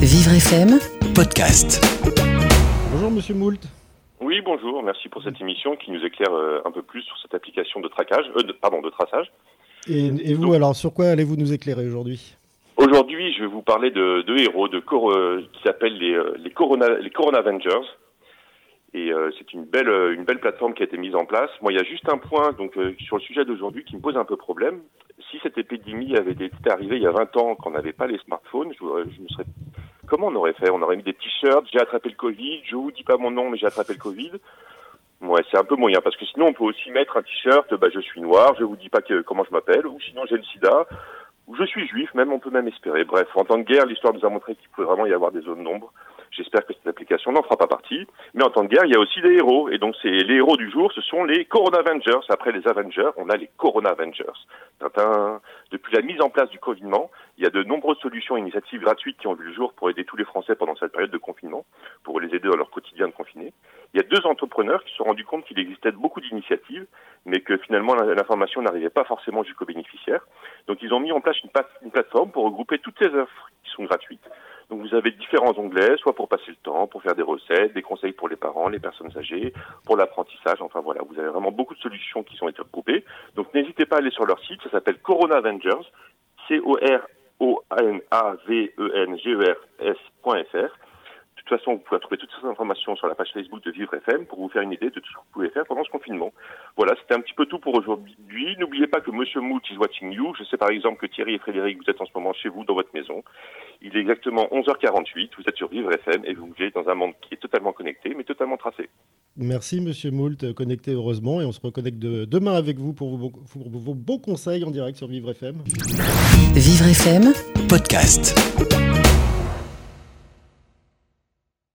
Vivre FM, podcast. Bonjour Monsieur Moult. Oui, bonjour. Merci pour cette émission qui nous éclaire euh, un peu plus sur cette application de traquage, euh, de- pardon, de traçage. Et, et vous alors, sur quoi allez-vous nous éclairer aujourd'hui? Aujourd'hui, je vais vous parler de, de héros de cor- euh, qui s'appellent les, euh, les Corona les Corona Avengers. Et euh, c'est une belle une belle plateforme qui a été mise en place. Moi, il y a juste un point donc euh, sur le sujet d'aujourd'hui qui me pose un peu problème. Si cette épidémie avait été arrivée il y a 20 ans, quand on n'avait pas les smartphones, je, je me serais comment on aurait fait? On aurait mis des t-shirts. J'ai attrapé le Covid. Je vous dis pas mon nom, mais j'ai attrapé le Covid. Ouais, c'est un peu moyen parce que sinon on peut aussi mettre un t-shirt. Bah, je suis noir. Je vous dis pas que, comment je m'appelle. Ou sinon j'ai le SIDA. Ou je suis juif. Même on peut même espérer. Bref, en temps de guerre, l'histoire nous a montré qu'il pouvait vraiment y avoir des zones d'ombre. J'espère que cette application n'en fera pas partie. Mais en temps de guerre, il y a aussi des héros. Et donc, c'est les héros du jour, ce sont les Corona Avengers. Après les Avengers, on a les Corona Avengers. Depuis la mise en place du confinement, il y a de nombreuses solutions et initiatives gratuites qui ont vu le jour pour aider tous les Français pendant cette période de confinement, pour les aider dans leur quotidien de confiné. Il y a deux entrepreneurs qui se sont rendus compte qu'il existait beaucoup d'initiatives, mais que finalement l'information n'arrivait pas forcément jusqu'aux bénéficiaires. Donc ils ont mis en place une, pla- une plateforme pour regrouper toutes ces offres qui sont gratuites. Donc vous avez différents onglets, soit pour passer le temps, pour faire des recettes, des conseils pour les parents, les personnes âgées, pour l'apprentissage. Enfin voilà, vous avez vraiment beaucoup de solutions qui sont été regroupées. Donc n'hésitez pas à aller sur leur site, ça s'appelle Corona Avengers, C-O-R-O-N-A-V-E-N-G-E-R-S.fr. De toute façon, vous pouvez trouver toutes ces informations sur la page Facebook de Vivre FM pour vous faire une idée de tout ce que vous pouvez faire pendant ce confinement. Voilà, c'était un petit peu tout pour aujourd'hui. N'oubliez pas que Monsieur Moult is watching you. Je sais par exemple que Thierry et Frédéric, vous êtes en ce moment chez vous, dans votre maison. Il est exactement 11h48. Vous êtes sur Vivre FM et vous vivez dans un monde qui est totalement connecté, mais totalement tracé. Merci Monsieur Moult, connecté heureusement, et on se reconnecte de- demain avec vous pour vos, pour vos bons conseils en direct sur Vivre FM. Vivre FM, Podcast.